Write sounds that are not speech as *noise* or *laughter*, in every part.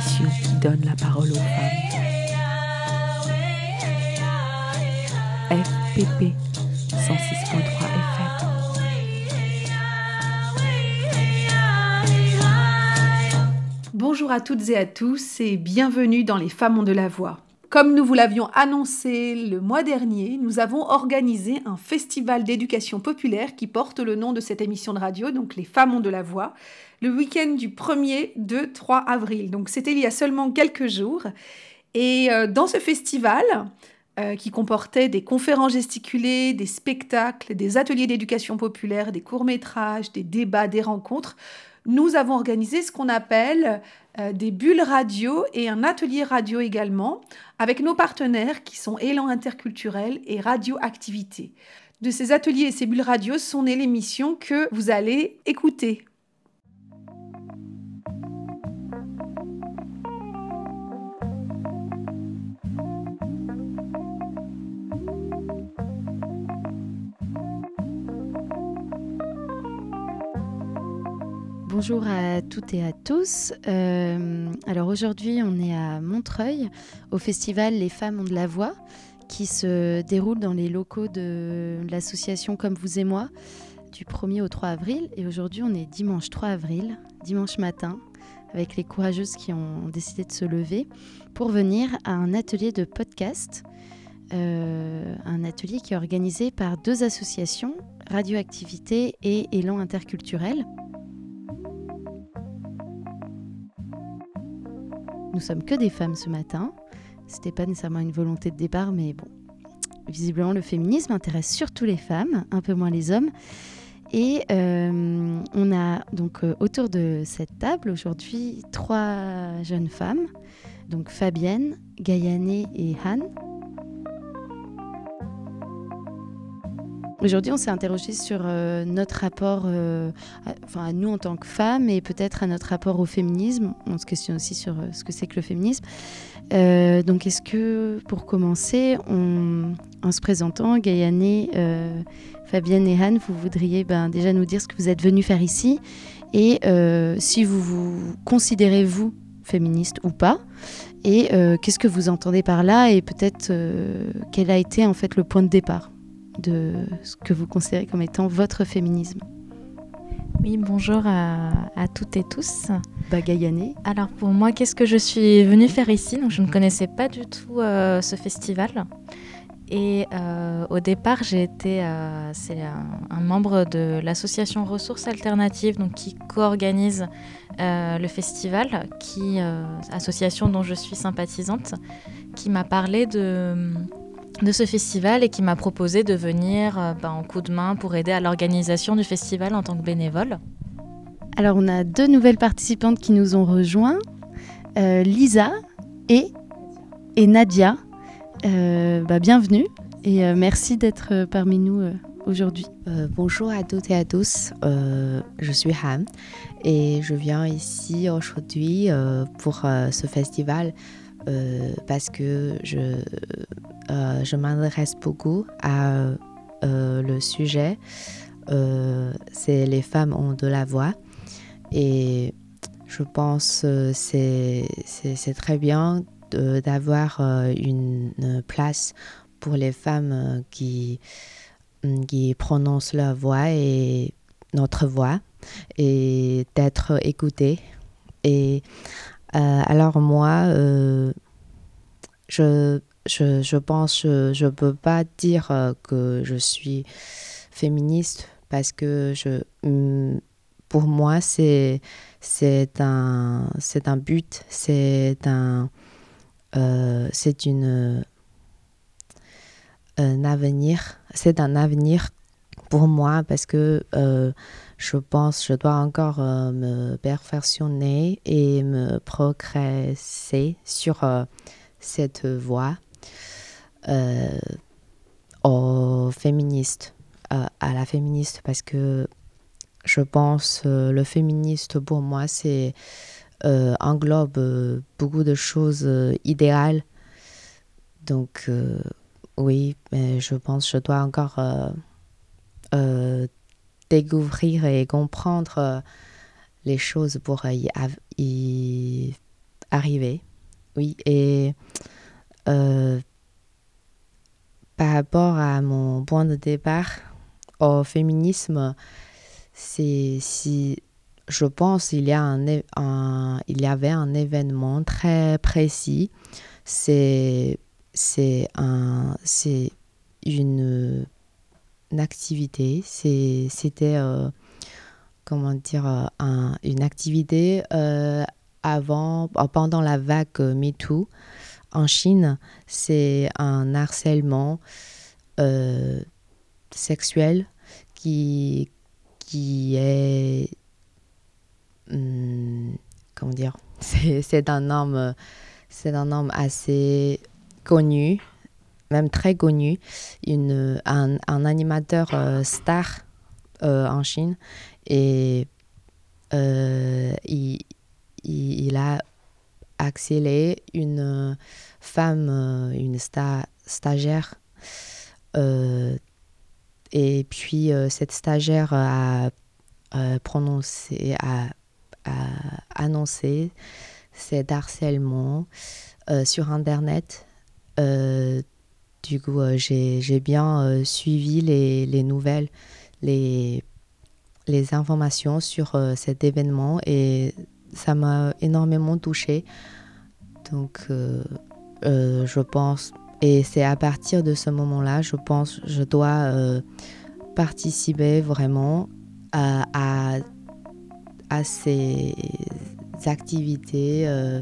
qui donne la parole aux femmes. FPP 106.3 FM. Bonjour à toutes et à tous et bienvenue dans Les Femmes de la voix. Comme nous vous l'avions annoncé le mois dernier, nous avons organisé un festival d'éducation populaire qui porte le nom de cette émission de radio, donc Les Femmes ont de la voix, le week-end du 1er, 2, 3 avril. Donc c'était il y a seulement quelques jours. Et euh, dans ce festival, euh, qui comportait des conférences gesticulées, des spectacles, des ateliers d'éducation populaire, des courts-métrages, des débats, des rencontres, nous avons organisé ce qu'on appelle euh, des bulles radio et un atelier radio également, avec nos partenaires qui sont Élan Interculturel et Radioactivité. De ces ateliers et ces bulles radio sont nées l'émission que vous allez écouter. Bonjour à toutes et à tous. Euh, alors aujourd'hui, on est à Montreuil, au festival Les femmes ont de la voix, qui se déroule dans les locaux de l'association Comme vous et moi, du 1er au 3 avril. Et aujourd'hui, on est dimanche 3 avril, dimanche matin, avec les courageuses qui ont décidé de se lever pour venir à un atelier de podcast. Euh, un atelier qui est organisé par deux associations, Radioactivité et Élan Interculturel. Nous sommes que des femmes ce matin. C'était pas nécessairement une volonté de départ, mais bon, visiblement le féminisme intéresse surtout les femmes, un peu moins les hommes. Et euh, on a donc euh, autour de cette table aujourd'hui trois jeunes femmes, donc Fabienne, Gaïané et Han. Aujourd'hui, on s'est interrogé sur euh, notre rapport, euh, enfin à nous en tant que femmes, et peut-être à notre rapport au féminisme. On se questionne aussi sur euh, ce que c'est que le féminisme. Donc, est-ce que, pour commencer, en se présentant, Gaïané, euh, Fabienne et Han, vous voudriez ben, déjà nous dire ce que vous êtes venus faire ici, et si vous vous considérez vous féministe ou pas, et qu'est-ce que vous entendez par là, et peut-être quel a été en fait le point de départ? De ce que vous considérez comme étant votre féminisme. Oui, bonjour à, à toutes et tous. Bagayané. Alors pour moi, qu'est-ce que je suis venue faire ici? Donc je ne connaissais pas du tout euh, ce festival. Et euh, au départ, j'ai été, euh, c'est un, un, membre de l'association Ressources Alternatives, donc qui co-organise euh, le festival, qui association dont je suis sympathisante, qui m'a parlé de de ce festival et qui m'a proposé de venir euh, ben, en coup de main pour aider à l'organisation du festival en tant que bénévole. Alors on a deux nouvelles participantes qui nous ont rejoints, euh, Lisa et, et Nadia. Euh, bah, bienvenue et euh, merci d'être parmi nous euh, aujourd'hui. bonjour à toutes et à tous, je suis Han et je viens ici aujourd'hui pour ce festival euh, parce que je, euh, je m'intéresse beaucoup à euh, le sujet. c'est les femmes ont de la voix et je pense que c'est très bien d'avoir une place pour les femmes qui, qui prononcent leur voix et notre voix et d'être écoutées. Et alors moi, euh, je, je, pense, je ne peux pas dire euh, que je suis féministe parce que je, mm, pour moi, c'est un, un but, c'est un, euh, c'est une un avenir, c'est un avenir pour moi parce que euh, je pense je dois encore euh, me perfectionner et me progresser sur euh, cette voie euh, au féministe, à la féministe parce que je pense le féministe pour moi c'est englobe beaucoup de choses idéales. Donc oui mais je pense je dois encore euh, découvrir et comprendre les choses pour y, y arriver. Oui, et par rapport à mon point de départ au féminisme, c'est si je pense il y un, il y avait un événement très précis. C'est un une activité. C'était euh, comment dire euh, un, une activité euh, avant pendant la vague MeToo en Chine. C'est un harcèlement sexuel qui qui est hmm, comment dire *laughs* c'est un homme c'est un homme assez connu même très connu une un, animateur euh, star euh, en Chine et euh, il, il, a accéléré une femme une sta, stagiaire et puis cette stagiaire a, prononcé, a, a, annoncé cet harcèlement sur Internet. Euh, du coup, j'ai bien suivi les, les, nouvelles, les, les informations sur cet événement et ça m'a énormément touchée. Donc, je pense et c'est à partir de ce moment-là, je pense, je dois euh, participer vraiment à, à, ces activités, euh,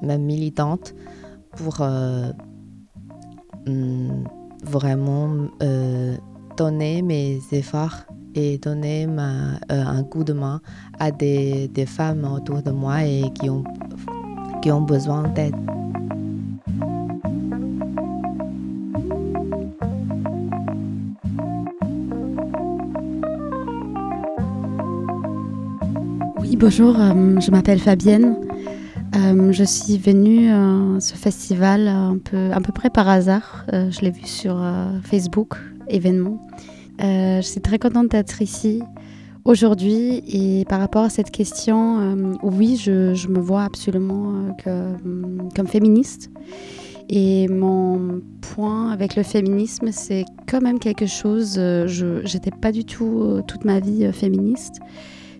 même militantes, pour euh, vraiment euh, donner mes efforts et donner euh, un coup de main à des, femmes autour de moi et qui ont, qui ont besoin d'aide. bonjour, euh, je m'appelle Fabienne. Euh, je suis venue à ce festival un peu, à peu près par hasard. Euh, je l'ai vu sur Facebook, événement. je suis très contente d'être ici aujourd'hui et par rapport à cette question, oui, je, me vois absolument que, comme féministe. Et mon point avec le féminisme, c'est quand même quelque chose, je n'étais pas du tout toute ma vie féministe.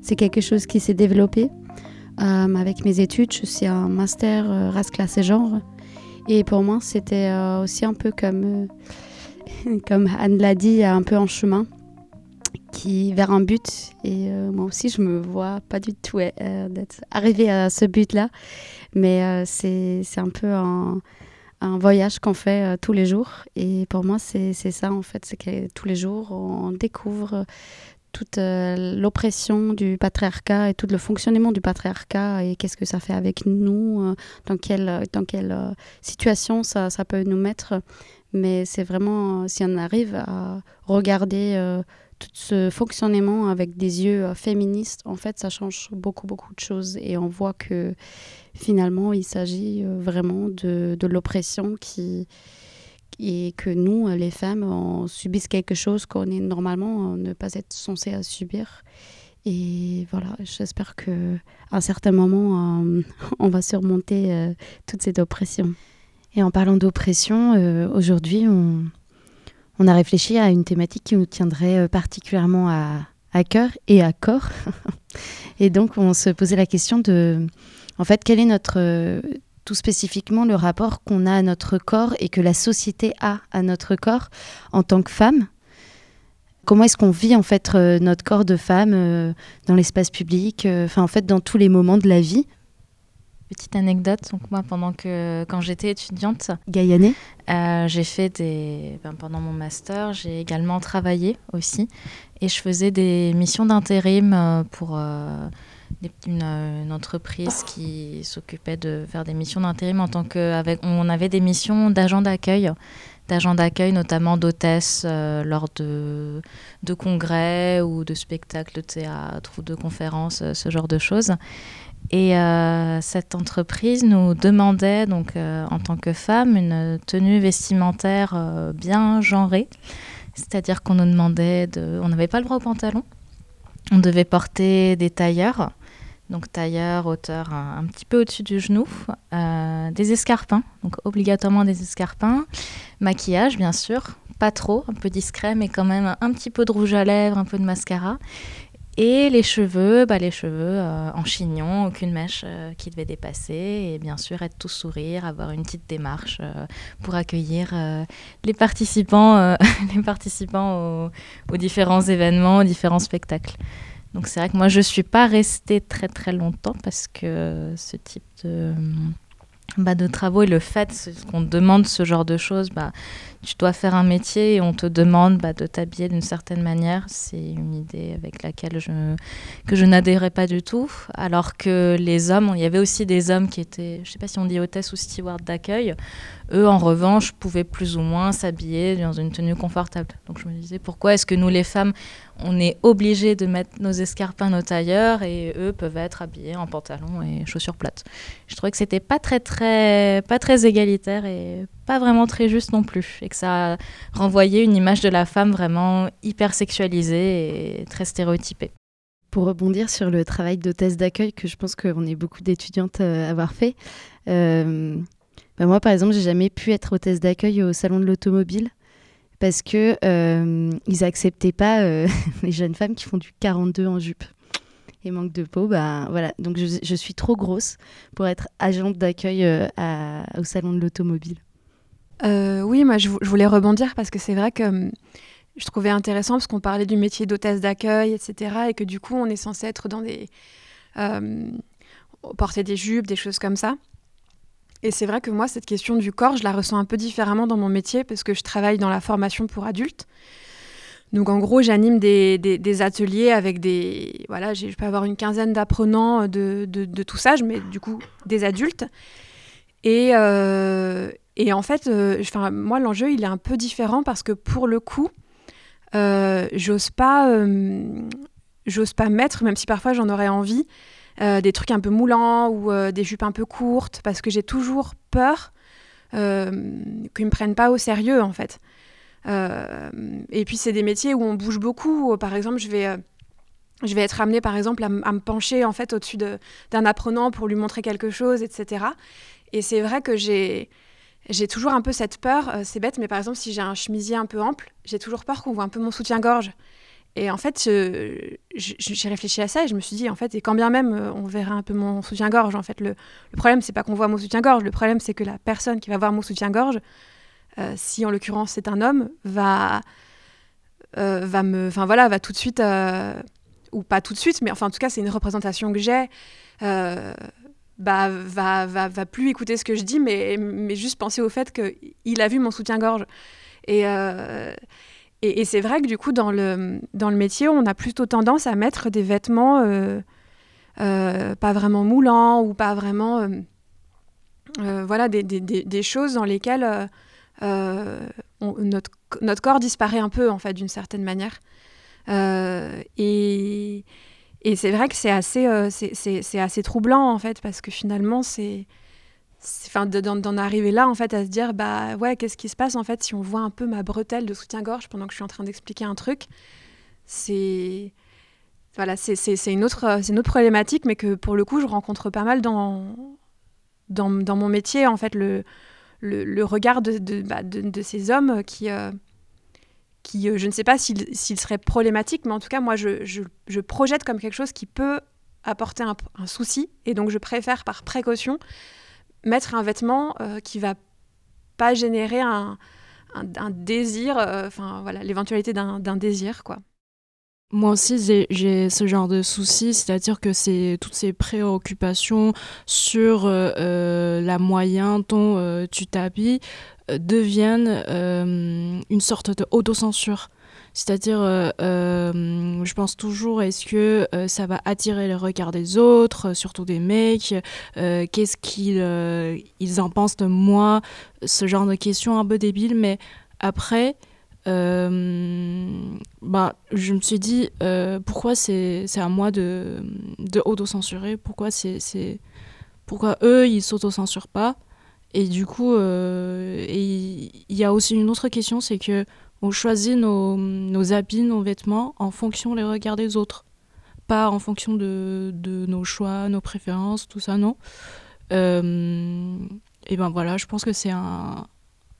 C'est quelque chose qui s'est développé euh, avec mes études. Je suis un master euh, race, classe et genre. Et pour moi, c'était euh, aussi un peu comme, *laughs* comme Anne l'a dit, un peu en chemin qui vers un but. Et moi aussi, je me vois pas du tout d'être arrivée à ce but-là. Mais c'est un peu un, un voyage qu'on fait tous les jours. Et pour moi, c'est ça, en fait. C'est que tous les jours, on découvre toute euh, l'oppression du patriarcat et tout le fonctionnement du patriarcat et qu'est-ce que ça fait avec nous, euh, dans quelle, dans quelle euh, situation ça, ça, peut nous mettre. Mais c'est vraiment, si on arrive à regarder tout ce fonctionnement avec des yeux féministes, en fait, ça change beaucoup, beaucoup de choses. Et on voit que finalement, il s'agit vraiment de, de l'oppression qui, et que nous, les femmes, on subisse quelque chose qu'on est normalement ne pas être censé subir. Et voilà, j'espère que à un certain moment, euh, *laughs* on va surmonter euh, toute cette oppression. Et en parlant d'oppression, euh, aujourd'hui, on, a réfléchi à une thématique qui nous tiendrait particulièrement à, à cœur et à corps. *laughs* et donc, on se posait la question de, en fait, quel est notre tout spécifiquement le rapport qu'on a à notre corps et que la société a à notre corps en tant que femme. Comment est-ce qu'on vit en fait euh, notre corps de femme euh, dans l'espace public, euh, enfin en fait dans tous les moments de la vie? Petite anecdote, donc moi pendant que quand j'étais étudiante, j'ai fait des ben, pendant mon master, j'ai également travaillé aussi et je faisais des missions d'intérim pour une, une, entreprise qui s'occupait de faire des missions d'intérim en tant que avec, on avait des missions d'agents d'accueil d'agents d'accueil notamment d'hôtesses euh, lors de, de congrès ou de spectacles de théâtre ou de conférences euh, ce genre de choses. Et euh, cette entreprise nous demandait donc euh, en tant que femme une tenue vestimentaire euh, bien genrée. C'est-à-dire qu'on nous demandait de on n'avait pas le droit au pantalon. On devait porter des tailleurs, donc tailleur, hauteur un, petit peu au-dessus du genou, euh, des escarpins, donc obligatoirement des escarpins, maquillage bien sûr, pas trop, un peu discret, mais quand même un petit peu de rouge à lèvres, un peu de mascara, et les cheveux, bah, les cheveux euh, en chignon, aucune mèche euh, qui devait dépasser. Et bien sûr, être tout sourire, avoir une petite démarche pour accueillir les participants, *laughs* les participants aux, différents événements, aux différents spectacles. Donc c'est vrai que moi, je ne suis pas restée très très longtemps parce que ce type de bah, de travaux et le fait qu'on demande ce genre de choses, bah, tu dois faire un métier et on te demande bah, de t'habiller d'une certaine manière. C'est une idée avec laquelle je, que je n'adhérais pas du tout. Alors que les hommes, il y avait aussi des hommes qui étaient, je ne sais pas si on dit hôtesse ou steward d'accueil, eux en revanche pouvaient plus ou moins s'habiller dans une tenue confortable. Donc je me disais pourquoi est-ce que nous les femmes, on est obligés de mettre nos escarpins, nos tailleurs et eux peuvent être habillés en pantalon et chaussures plates? Je trouvais que c'était pas très très pas très égalitaire et pas vraiment très juste non plus et que ça renvoyait une image de la femme vraiment hyper sexualisée et très stéréotypée. Pour rebondir sur le travail d'hôtesse d'accueil que je pense qu'on est beaucoup d'étudiantes à avoir fait, euh, bah moi par exemple j'ai jamais pu être hôtesse d'accueil au salon de l'automobile parce que euh, ils acceptaient pas euh, *laughs* les jeunes femmes qui font du 42 en jupe et manque de peau. Bah voilà, donc je suis trop grosse pour être agente d'accueil au salon de l'automobile. Euh, oui, moi je, voulais rebondir parce que c'est vrai que hum, je trouvais intéressant parce qu'on parlait du métier d'hôtesse d'accueil, etc. Et que du coup, on est censé être dans des. Euh, porter des jupes, des choses comme ça. Et c'est vrai que moi, cette question du corps, je la ressens un peu différemment dans mon métier parce que je travaille dans la formation pour adultes. Donc en gros, j'anime des, des, ateliers avec des... Voilà, je peux avoir une quinzaine d'apprenants de, de, de, tout ça, mais du coup des adultes. Et, euh, et en fait, euh, moi, l'enjeu, il est un peu différent parce que pour le coup, euh, j'ose pas, euh, j'ose pas mettre, même si parfois j'en aurais envie, des trucs un peu moulants ou des jupes un peu courtes, parce que j'ai toujours peur qu'ils me prennent pas au sérieux, en fait. et puis, c'est des métiers où on bouge beaucoup. Par exemple, je vais je vais être amenée par exemple à, me pencher en fait au-dessus d'un apprenant pour lui montrer quelque chose, etc. Et c'est vrai que j'ai j'ai toujours un peu cette peur, euh, c'est bête, mais par exemple, si j'ai un chemisier un peu ample, j'ai toujours peur qu'on voit un peu mon soutien-gorge. Et en fait, j'ai réfléchi à ça et je me suis dit, en fait, et quand bien même euh, on verrait un peu mon soutien-gorge, en fait, le, le problème, c'est pas qu'on voit mon soutien-gorge, le problème, c'est que la personne qui va voir mon soutien-gorge, euh, si en l'occurrence c'est un homme, va, va me, enfin voilà, va tout de suite, ou pas tout de suite, mais enfin en tout cas, c'est une représentation que j'ai bah, va, plus écouter ce que je dis, mais, juste penser au fait qu'il a vu mon soutien-gorge. Et, euh, c'est vrai que du coup, dans le, métier, on a plutôt tendance à mettre des vêtements euh, euh, pas vraiment moulants ou pas vraiment. voilà, des, choses dans lesquelles notre, notre corps disparaît un peu, en fait, d'une certaine manière. et. Et c'est vrai que c'est assez, euh, assez troublant, en fait, parce que finalement, c'est. Enfin, d'en arriver là, en fait, à se dire, bah ouais, qu'est-ce qui se passe, en fait, si on voit un peu ma bretelle de soutien-gorge pendant que je suis en train d'expliquer un truc? C'est. Voilà, c'est une, autre, une autre problématique, mais que pour le coup, je rencontre pas mal dans, dans, dans mon métier, en fait, le, le, le regard de, de, bah, de, ces hommes qui. Euh, euh, je ne sais pas s'il serait problématique, mais en tout cas, moi, je, je, projette comme quelque chose qui peut apporter un, souci, et donc je préfère par précaution mettre un vêtement euh, qui va pas générer un, désir, euh, enfin voilà, l'éventualité d'un désir, quoi. Moi aussi, j'ai ce genre de soucis, c'est-à-dire que c'est toutes ces préoccupations sur la moyen dont tu t'habilles deviennent euh, une sorte de autocensure. C'est-à-dire, euh, euh, je pense toujours, est-ce que ça va attirer le regard des autres, surtout des mecs Qu'est-ce qu'ils ils en pensent de moi Ce genre de questions un peu débiles, mais après, bah, je me suis dit, pourquoi c'est à moi de, de auto-censurer? Pourquoi, c'est pourquoi eux, ils s'auto-censurent pas? Et du coup, euh, il y a aussi une autre question, c'est que on choisit nos, habits, nos vêtements en fonction des regards des autres. pas en fonction de, nos choix, nos préférences, tout ça, non. Euh, et ben voilà, je pense que c'est un,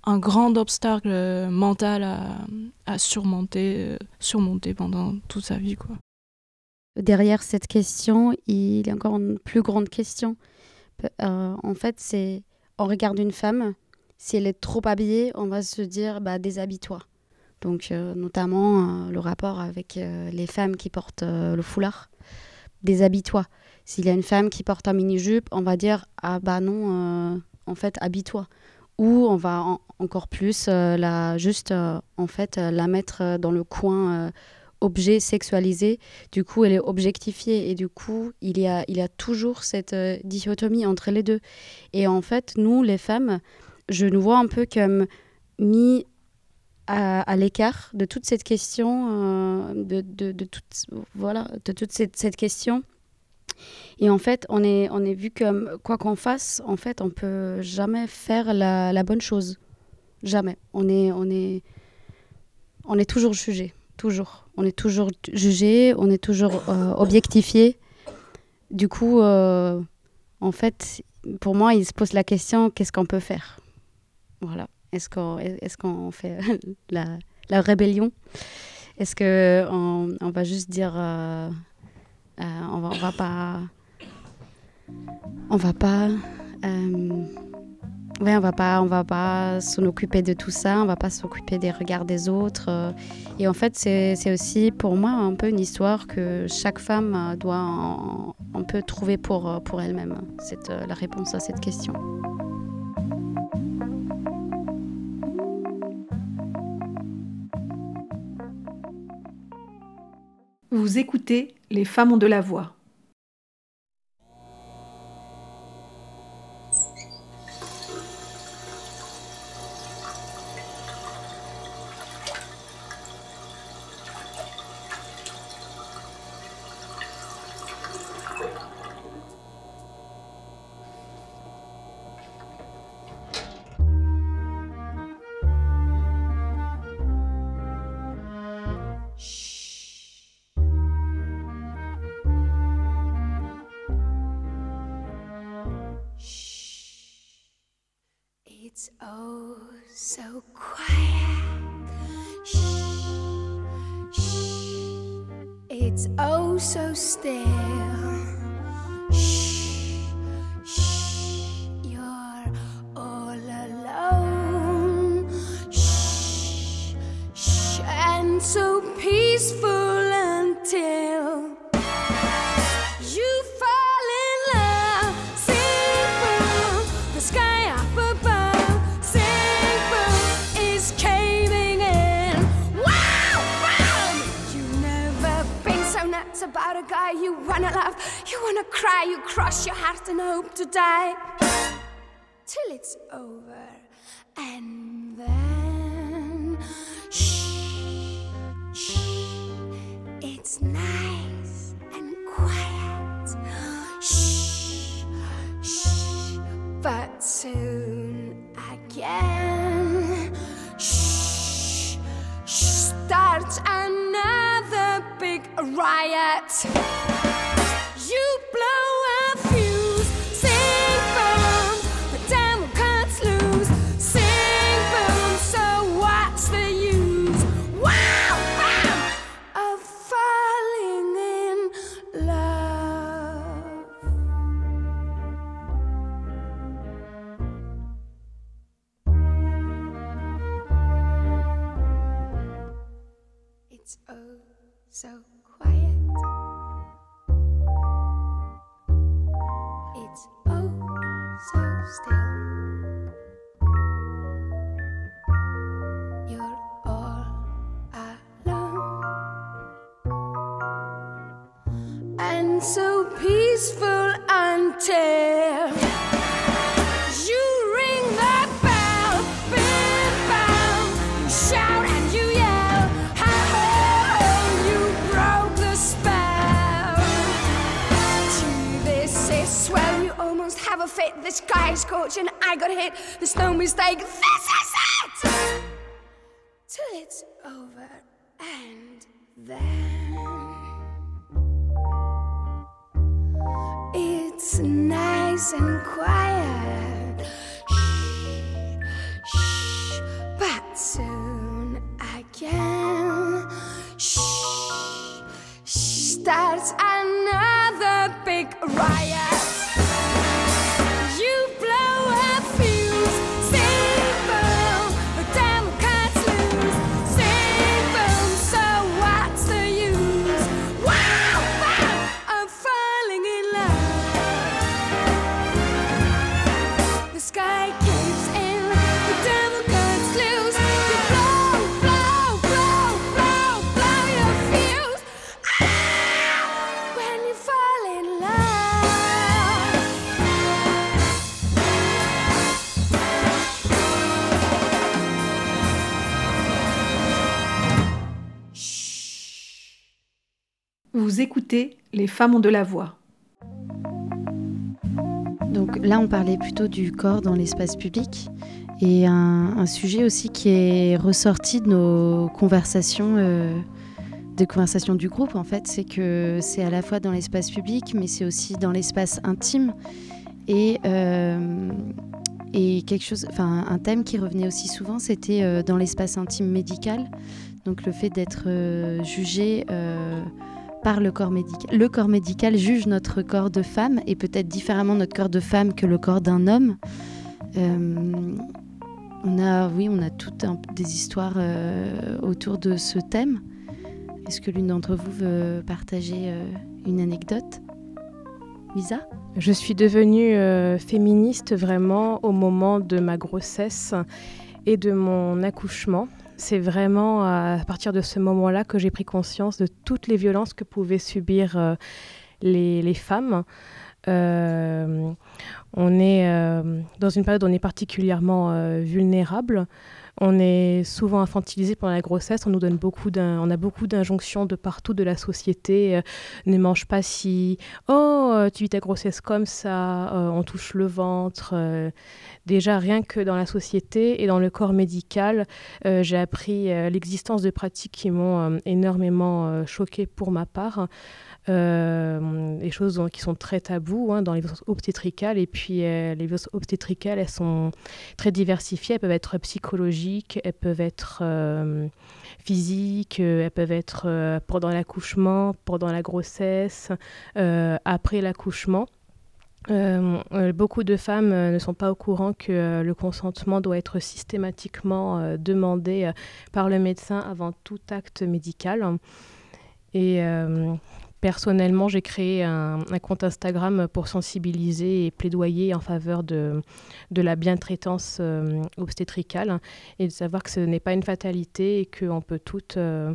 grand obstacle mental à, surmonter, pendant toute sa vie. Quoi. Derrière cette question, il y a encore une plus grande question. Euh, en fait, c'est on regarde une femme, si elle est trop habillée, on va se dire bah, déshabille-toi. Donc, euh, notamment le rapport avec les femmes qui portent le foulard. Déshabille-toi. S'il y a une femme qui porte un mini-jupe, on va dire ah bah non, en fait, habille-toi. Ou on va encore plus euh, la, juste euh, en fait euh, la mettre dans le coin objet sexualisé. Du coup, elle est objectifiée et du coup, il y a, il y a toujours cette dichotomie entre les deux. Et en fait, nous, les femmes, je nous vois un peu comme mis à, l'écart de toute cette question, de, de, de, toute, voilà, de toute cette, cette question et en fait, on est, on est vu comme quoi qu'on fasse, en fait, on peut jamais faire la, la, bonne chose. Jamais. On est, on est, on est toujours jugé. Toujours. On est toujours jugé, on est toujours euh, objectifié. Du coup, euh, en fait, pour moi, il se pose la question qu'est-ce qu'on peut faire? Voilà. Est-ce qu'on est fait *laughs* la, la rébellion? Est-ce qu'on on va juste dire. Euh, on, va, va pas. On va pas. Euh, on va pas, on va pas s'en occuper de tout ça, on va pas s'occuper des regards des autres. Euh. et en fait, c'est aussi pour moi un peu une histoire que chaque femme doit un, peu trouver pour, pour elle-même. C'est la réponse à cette question. Vous écoutez Les femmes ont de la voix. Les femmes ont de la voix. Donc là, on parlait plutôt du corps dans l'espace public. Et un, sujet aussi qui est ressorti de nos conversations, euh, des conversations du groupe, en fait, c'est que c'est à la fois dans l'espace public, mais c'est aussi dans l'espace intime. Et, euh, quelque chose, un thème qui revenait aussi souvent, c'était euh, dans l'espace intime médical. Donc le fait d'être jugé par le corps médical. Le corps médical juge notre corps de femme et peut-être différemment notre corps de femme que le corps d'un homme. Euh, on a, oui, on a toutes un- des histoires euh, autour de ce thème. Est-ce que l'une d'entre vous veut partager euh, une anecdote? Lisa? Je suis devenue féministe vraiment au moment de ma grossesse et de mon accouchement. C'est vraiment à partir de ce moment-là que j'ai pris conscience de toutes les violences que pouvaient subir euh, les, femmes. Euh, on est euh, dans une période où on est particulièrement euh, vulnérable. On est souvent infantilisé pendant la grossesse. On nous donne beaucoup a beaucoup d'injonctions de partout de la société. Euh, ne mange pas si, oh, euh, tu vis ta grossesse comme ça. euh, on touche le ventre. déjà rien que dans la société et dans le corps médical, j'ai appris l'existence de pratiques qui m'ont énormément choquée pour ma part. Euh, des choses qui sont très tabous hein, dans les violences obstétricales. Et puis, euh, les violences obstétricales, elles sont très diversifiées. Elles peuvent être psychologiques, elles peuvent être euh, physiques, euh, elles peuvent être pendant l'accouchement, pendant la grossesse, après l'accouchement. Beaucoup de femmes ne sont pas au courant que le consentement doit être systématiquement demandé par le médecin avant tout acte médical. Et personnellement, j'ai créé un, compte Instagram pour sensibiliser et plaidoyer en faveur de, de la bientraitance euh, obstétricale et de savoir que ce n'est pas une fatalité et qu'on peut toutes euh,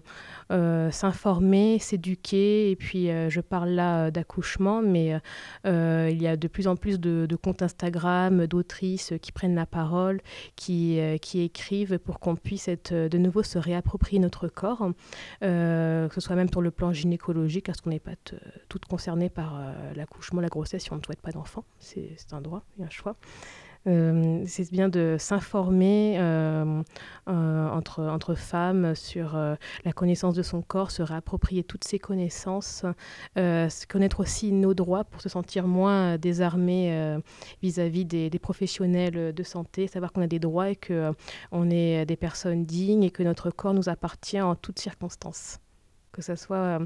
euh, s'informer, s'éduquer. Et puis, je parle là d'accouchement, mais il y a de plus en plus de, de comptes Instagram, d'autrices qui prennent la parole, qui, qui écrivent pour qu'on puisse être, de nouveau se réapproprier notre corps, que ce soit même sur le plan gynécologique, parce qu'on n'est pas toutes concernées par euh, l'accouchement, la grossesse, si on ne souhaite pas d'enfant. C'est un droit et un choix. Euh, c'est bien de s'informer euh, entre, femmes sur la connaissance de son corps, se réapproprier toutes ses connaissances, connaître aussi nos droits pour se sentir moins désarmé vis-à-vis des, des professionnels de santé, savoir qu'on a des droits et qu'on est des personnes dignes et que notre corps nous appartient en toutes circonstances que ce soit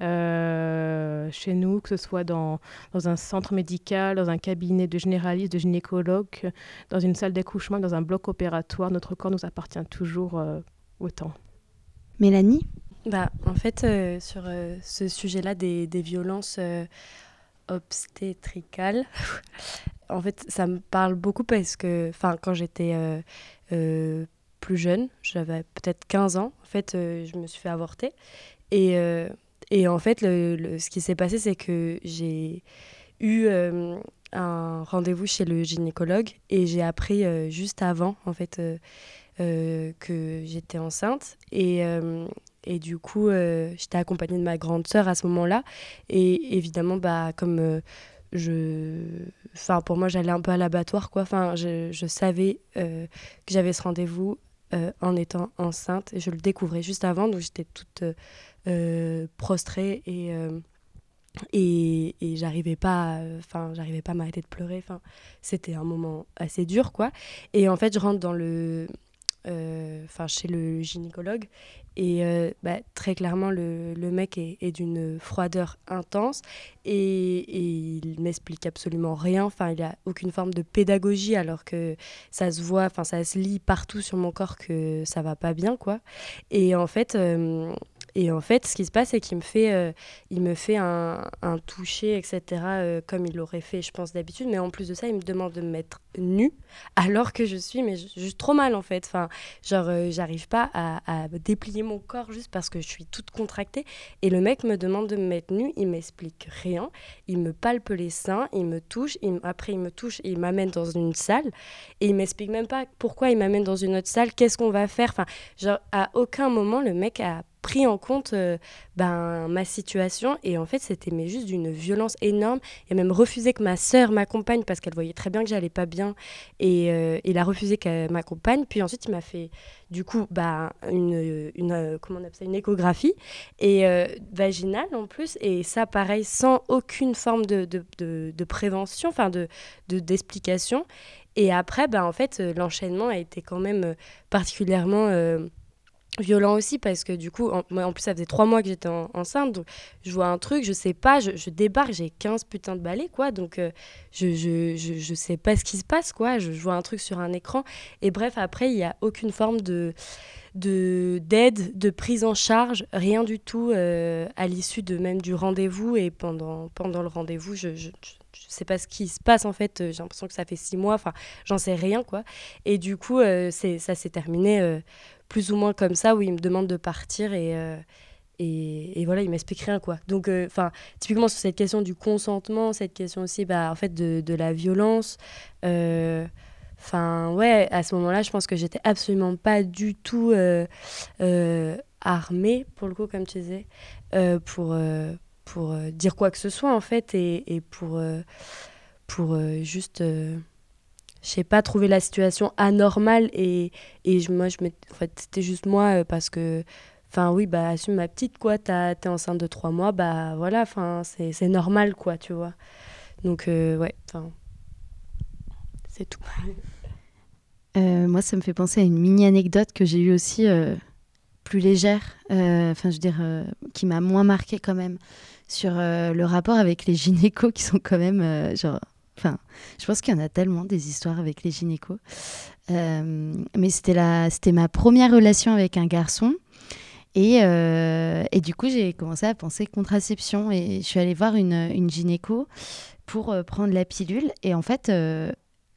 euh, chez nous, que ce soit dans, dans un centre médical, dans un cabinet de généraliste, de gynécologue, dans une salle d'accouchement, dans un bloc opératoire, notre corps nous appartient toujours euh, autant. Mélanie? Bah, en fait, euh, sur euh, ce sujet-là des, des violences euh, obstétricales, *laughs* en fait, ça me parle beaucoup parce que, enfin, quand j'étais euh, euh, plus jeune, j'avais peut-être 15 ans, en fait, euh, je me suis fait avorter. Et, euh, et en fait, ce qui s'est passé, c'est que j'ai eu euh, un rendez-vous chez le gynécologue et j'ai appris euh, juste avant, en fait, que j'étais enceinte. Et, et du coup, j'étais accompagnée de ma grande sœur à ce moment-là. Et évidemment, bah, comme je... Enfin, pour moi, j'allais un peu à l'abattoir, quoi. Enfin, je, je savais que j'avais ce rendez-vous en étant enceinte. Et je le découvrais juste avant, donc j'étais toute prostrée et... euh, et, et j'arrivais pas enfin j'arrivais pas à m'arrêter de pleurer enfin c'était un moment assez dur quoi et en fait je rentre dans le euh, enfin chez le gynécologue. Et euh, bah, très clairement, le, le mec est, est d'une froideur intense et, il m'explique absolument rien. Enfin, il a aucune forme de pédagogie alors que ça se voit, enfin ça se lit partout sur mon corps que ça va pas bien, quoi. Et en fait, euh, et en fait, ce qui se passe, c'est qu'il me fait, euh, il me fait un, un toucher, etc., euh, comme il l'aurait fait, je pense, d'habitude. Mais en plus de ça, il me demande de me mettre nue, *laughs* alors que je suis, mais ju- juste trop mal, en fait. Enfin, genre, euh, j'arrive pas à, déplier mon corps juste parce que je suis toute contractée. Et le mec me demande de me mettre nue, il m'explique rien. Il me palpe les seins, il me touche, il après il me touche et il m'amène dans une salle. Et il m'explique même pas pourquoi il m'amène dans une autre salle, qu'est-ce qu'on va faire? Enfin, genre, à aucun moment, le mec a pris en compte euh, ben, ma situation. Et en fait c'était mais juste d'une violence énorme. A même refusé que ma sœur m'accompagne parce qu'elle voyait très bien que j'allais pas bien. Et euh, il a refusé qu'elle m'accompagne. Puis ensuite il m'a fait du coup bah, une, une, euh, comment on appelle ça, une échographie. Et euh, vaginale en plus. Et ça pareil sans aucune forme de, de, de- prévention enfin de de- d'explication. Et après bah, en fait l'enchaînement a été quand même particulièrement violent aussi parce que du coup, en, moi, en plus, ça faisait trois mois que j'étais en- enceinte, donc je vois un truc, je sais pas, je, je débarque, j'ai 15 putains de balais, quoi, donc euh, je, je, je, sais pas ce qui se passe, quoi, je, vois un truc sur un écran, et bref, après, il y a aucune forme de de d'aide, de prise en charge, rien du tout euh, à l'issue de même du rendez-vous et pendant, pendant le rendez-vous, je, je, sais pas ce qui se passe en fait, euh, j'ai l'impression que ça fait six mois, enfin j'en sais rien quoi. Et du coup, euh, ça s'est terminé euh, plus ou moins comme ça, où il me demande de partir et, euh, et, voilà, il m'explique rien quoi. Donc, enfin, typiquement sur cette question du consentement, cette question aussi, bah, en fait, de, de la violence. euh, Enfin, ouais, à ce moment-là, je pense que j'étais absolument pas du tout euh, euh, armée, pour le coup, comme tu disais, euh, pour, euh, pour euh, dire quoi que ce soit, en fait, et, et pour, euh, pour euh, juste, je sais pas, trouver la situation anormale. Et, et je, moi, je en fait, c'était juste moi, parce que, enfin, oui, bah, assume ma petite, quoi, t'es enceinte de trois mois, bah, voilà, enfin, c'est normal, quoi, tu vois. Donc, ouais, c'est tout. *laughs* Moi, ça me fait penser à une mini anecdote que j'ai eue aussi, plus légère, enfin, je veux dire, qui m'a moins marqué quand même, sur euh, le rapport avec les gynécos qui sont quand même, euh, genre, enfin, je pense qu'il y en a tellement des histoires avec les gynécos. Euh, mais c'était la, c'était ma première relation avec un garçon. Et, et du coup, j'ai commencé à penser contraception et je suis allée voir une, une gynéco pour prendre la pilule. Et en fait,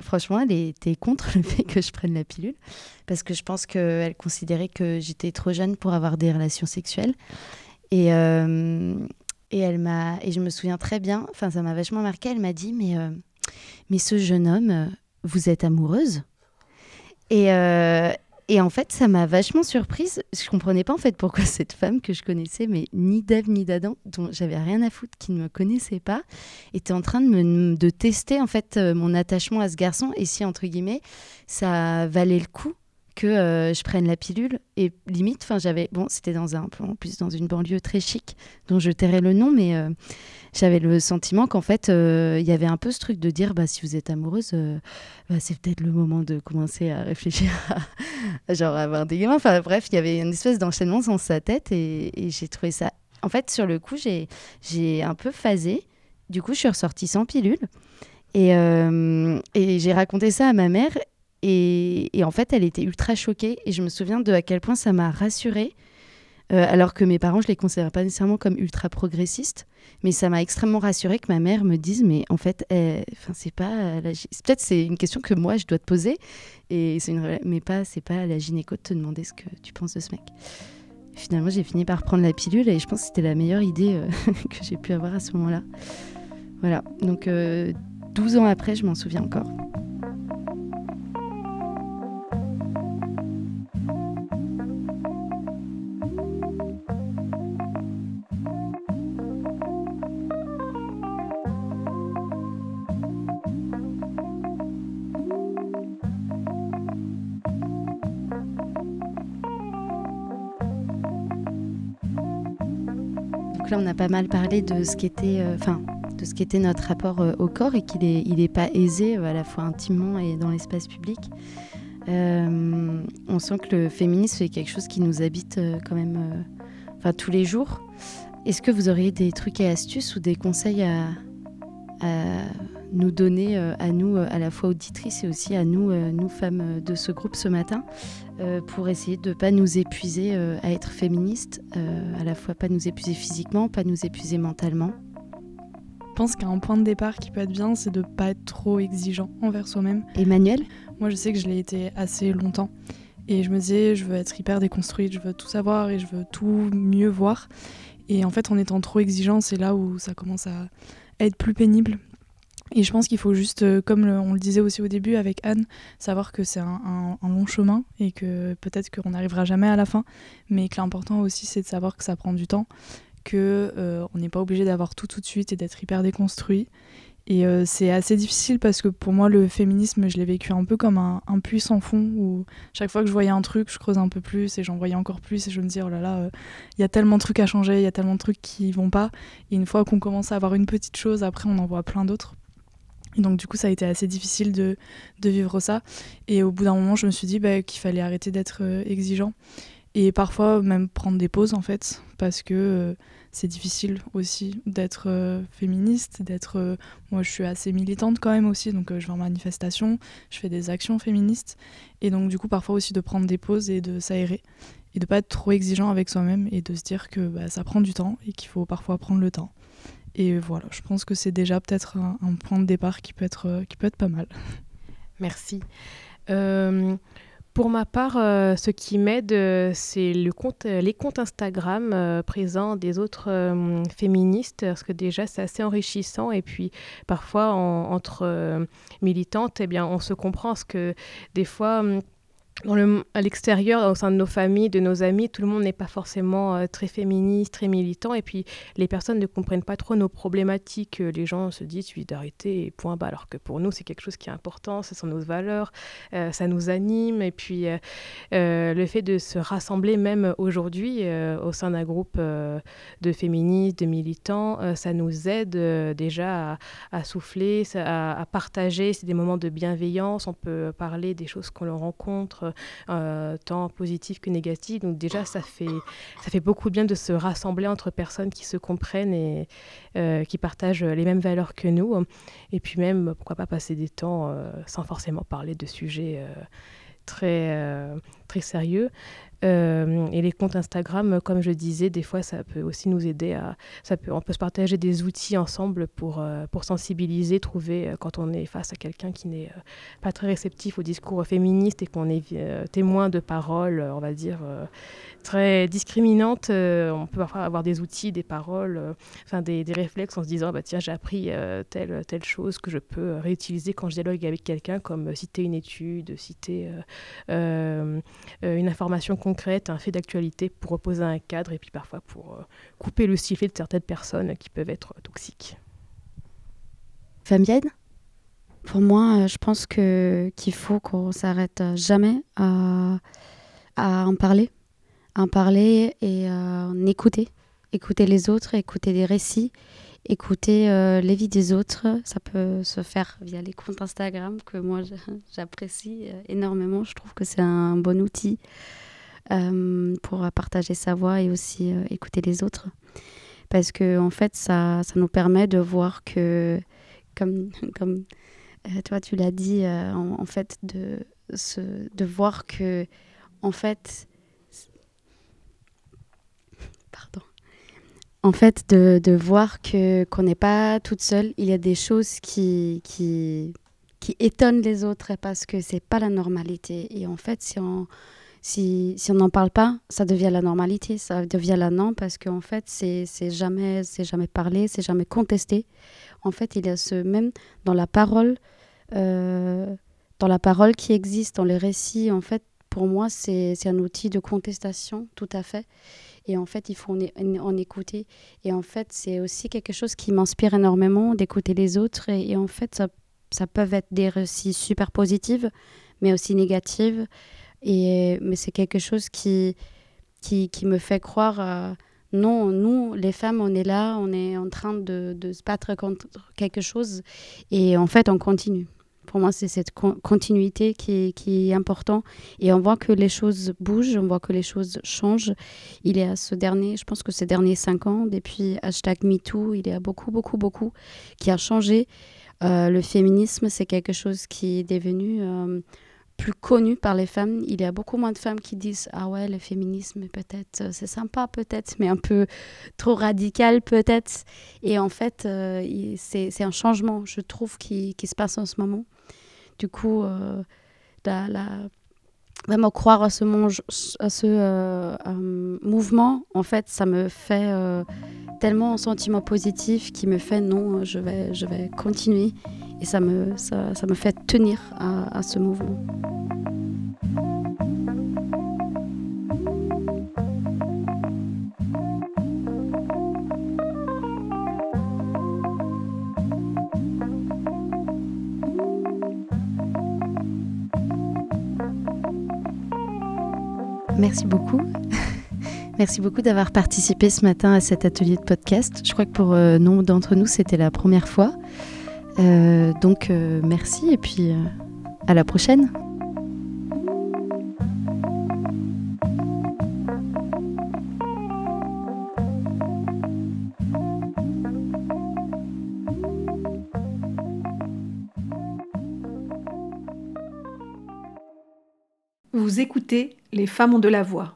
franchement, elle était contre le fait que je prenne la pilule parce que je pense qu'elle considérait que j'étais trop jeune pour avoir des relations sexuelles. Et, et elle m'a et je me souviens très bien, enfin ça m'a vachement marqué. Elle m'a dit mais euh, mais ce jeune homme, euh, vous êtes amoureuse Et euh, et en fait, ça m'a vachement surprise. Je comprenais pas en fait pourquoi *laughs* cette femme que je connaissais, mais ni d'Ève ni d'Adam, dont j'avais rien à foutre, qui ne me connaissait pas, était en train de me de tester en fait mon attachement à ce garçon et si entre guillemets ça valait le coup que euh, je prenne la pilule et limite enfin j'avais bon c'était dans un en plus dans une banlieue très chic dont je tairai le nom mais euh, j'avais le sentiment qu'en fait euh, il y avait un peu ce truc de dire bah si vous êtes amoureuse bah, c'est peut-être le moment de commencer à réfléchir à, *laughs* à genre avoir des gamins. Enfin bref il y avait une espèce d'enchaînement dans sa tête et, et j'ai trouvé ça en fait sur le coup j'ai j'ai un peu phasé. Du coup je suis ressortie sans pilule et, et j'ai raconté ça à ma mère et, en fait, elle était ultra choquée. Et je me souviens de à quel point ça m'a rassurée. euh, alors que mes parents, je les considère pas nécessairement comme ultra progressistes. Mais ça m'a extrêmement rassurée que ma mère me dise Mais en fait, elle- enfin, c'est pas. Peut-être c'est une question que moi, je dois te poser. Et une... Mais pas, c'est pas à la gynéco de te demander ce que tu penses de ce mec. Finalement, j'ai fini par prendre la pilule et je pense que c'était la meilleure idée euh, *laughs* que j'ai pu avoir à ce moment-là. Voilà. Donc, euh, 12 ans après, je m'en souviens encore. Là, on a pas mal parlé de ce qu'était, euh, enfin, de ce qu'était notre rapport euh, au corps et qu'il est, il est pas aisé euh, à la fois intimement et dans l'espace public. On sent que le féminisme c'est quelque chose qui nous habite quand même enfin, tous les jours. Est-ce que vous auriez des trucs et astuces ou des conseils à nous donner, euh, à nous, euh, à la fois auditrices et aussi à nous, euh, nous femmes de ce groupe ce matin, pour essayer de ne pas nous épuiser à être féministes, à la fois pas nous épuiser physiquement, pas nous épuiser mentalement Je pense qu'un point de départ qui peut être bien, c'est de ne pas être trop exigeant envers soi-même. Emmanuel? Moi, je sais que je l'ai été assez longtemps. Et je me disais, je veux être hyper déconstruite, je veux tout savoir et je veux tout mieux voir. Et en fait, en étant trop exigeant, c'est là où ça commence à être plus pénible. Et je pense qu'il faut juste, euh, comme on le disait aussi au début avec Anne, savoir que c'est un, long chemin et que peut-être qu'on n'arrivera jamais à la fin, mais que l'important aussi c'est de savoir que ça prend du temps, que euh, on n'est pas obligé d'avoir tout tout de suite et d'être hyper déconstruit. Et euh, c'est assez difficile parce que pour moi le féminisme je l'ai vécu un peu comme un, un puits sans fond où chaque fois que je voyais un truc je creuse un peu plus et j'en voyais encore plus et je me dis oh là là il y a tellement de trucs à changer, il y a tellement de trucs qui vont pas et une fois qu'on commence à avoir une petite chose après on en voit plein d'autres. Et donc du coup ça a été assez difficile de, vivre ça. Et au bout d'un moment je me suis dit bah, qu'il fallait arrêter d'être euh, exigeant. Et parfois même prendre des pauses en fait parce que euh, c'est difficile aussi d'être euh, féministe, d'être moi je suis assez militante quand même aussi donc je vais en manifestation, je fais des actions féministes. Et donc du coup parfois aussi de prendre des pauses et de s'aérer et de pas être trop exigeant avec soi-même et de se dire que bah, ça prend du temps et qu'il faut parfois prendre le temps. Et voilà, je pense que c'est déjà peut-être un, point de départ qui peut être, euh, qui peut être pas mal. Merci. Euh, pour ma part, euh, ce qui m'aide, c'est les comptes Instagram présents des autres féministes, parce que déjà c'est assez enrichissant. Et puis parfois, en- entre militantes, eh bien, on se comprend, parce que des fois, hum, à l'extérieur, au sein de nos familles, de nos amis, tout le monde n'est pas forcément euh, très féministe, très militant. Et puis, les personnes ne comprennent pas trop nos problématiques. Euh, Les gens se disent solidarité et point bas. Alors que pour nous, c'est quelque chose qui est important, ce sont nos valeurs, euh, ça nous anime. Et puis, le fait de se rassembler, même aujourd'hui, au sein d'un groupe de féministes, de militants, ça nous aide déjà à, souffler, à partager. C'est des moments de bienveillance. On peut parler des choses qu'on rencontre euh, tant positif que négatif. Donc déjà, ça fait, ça fait beaucoup de bien de se rassembler entre personnes qui se comprennent et euh, qui partagent les mêmes valeurs que nous. Et puis même, pourquoi pas passer des temps euh, sans forcément parler de sujets euh, très, euh, très sérieux. Euh, et les comptes Instagram, comme je disais, des fois, ça peut aussi nous aider à... Ça peut, on peut se partager des outils ensemble pour, euh, pour sensibiliser, trouver, euh, quand on est face à quelqu'un qui n'est pas très réceptif au discours féministe et qu'on est témoin de paroles, on va dire, très discriminantes, on peut parfois avoir des outils, des paroles, enfin des, des réflexes en se disant, bah, tiens, j'ai appris telle, telle chose que je peux réutiliser quand je dialogue avec quelqu'un, comme citer une étude, citer une information concrète, un fait d'actualité pour reposer un cadre et puis parfois pour euh, couper le sifflet de certaines personnes qui peuvent être toxiques. Fabienne? Pour moi, euh, je pense que qu'il faut qu'on s'arrête jamais à, à en parler, à en parler et à en écouter, écouter les autres, écouter des récits, écouter euh, les vies des autres. Ça peut se faire via les comptes Instagram que moi *laughs* j'apprécie euh, énormément. Je trouve que c'est un bon outil euh, pour partager sa voix et aussi euh, écouter les autres. Parce que en fait, ça, ça nous permet de voir que, comme, *laughs* comme euh, toi tu l'as dit, euh, en, fait, de, se, de voir que, en fait, pardon, en fait, de, de voir que qu'on n'est pas toute seule. Il y a des choses qui, qui, qui étonnent les autres parce que c'est pas la normalité. Et en fait, si on si, on n'en parle pas, ça devient la normalité, ça devient la norme parce qu'en fait, c'est jamais, jamais parlé, c'est jamais contesté. En fait, il y a ce même dans la parole, euh, dans la parole qui existe, dans les récits. En fait, pour moi, c'est un outil de contestation, tout à fait. Et en fait, il faut en, écouter. Et en fait, c'est aussi quelque chose qui m'inspire énormément d'écouter les autres. Et, et en fait, ça, ça peuvent être des récits super positifs, mais aussi négatifs. Et, mais c'est quelque chose qui, qui, me fait croire, euh, non, nous, les femmes, on est là, on est en train de, se battre contre quelque chose. Et en fait, on continue. Pour moi, c'est cette con- continuité qui est, qui est important. Et on voit que les choses bougent, on voit que les choses changent. Il y a ce dernier, je pense que ces derniers cinq ans, depuis hashtag MeToo, il y a beaucoup, beaucoup, beaucoup qui a changé. Euh, le féminisme, c'est quelque chose qui est devenu euh, plus connu par les femmes. Il y a beaucoup moins de femmes qui disent Ah ouais, le féminisme, peut-être, euh, c'est sympa, peut-être, mais un peu trop radical, peut-être. Et en fait, euh, c'est un changement, je trouve, qui, qui se passe en ce moment. Du coup, euh, la- croire à ce, mange- à ce euh, euh, mouvement, en fait, ça me fait euh, tellement un sentiment positif qui me fait non, je vais, je vais continuer. Et ça me, ça, ça me fait tenir à ce mouvement. Merci beaucoup. *laughs* Merci beaucoup d'avoir participé ce matin à cet atelier de podcast. Je crois que pour euh, nombre d'entre nous, c'était la première fois. Euh, donc, euh, merci et puis à la prochaine. Vous écoutez Les femmes ont de la voix.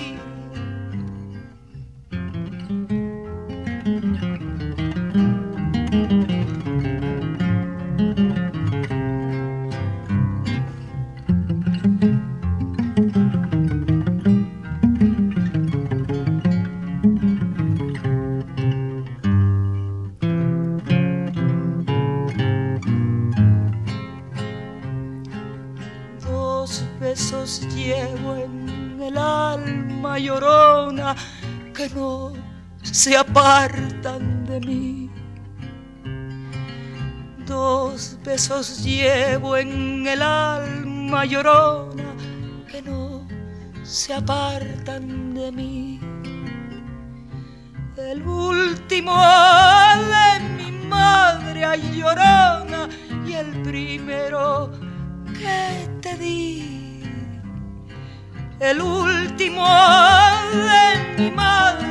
Apartan de mí. Dos besos llevo en el alma llorona que no se apartan de mí. El último de mi madre ay llorona y el primero que te di. El último de mi madre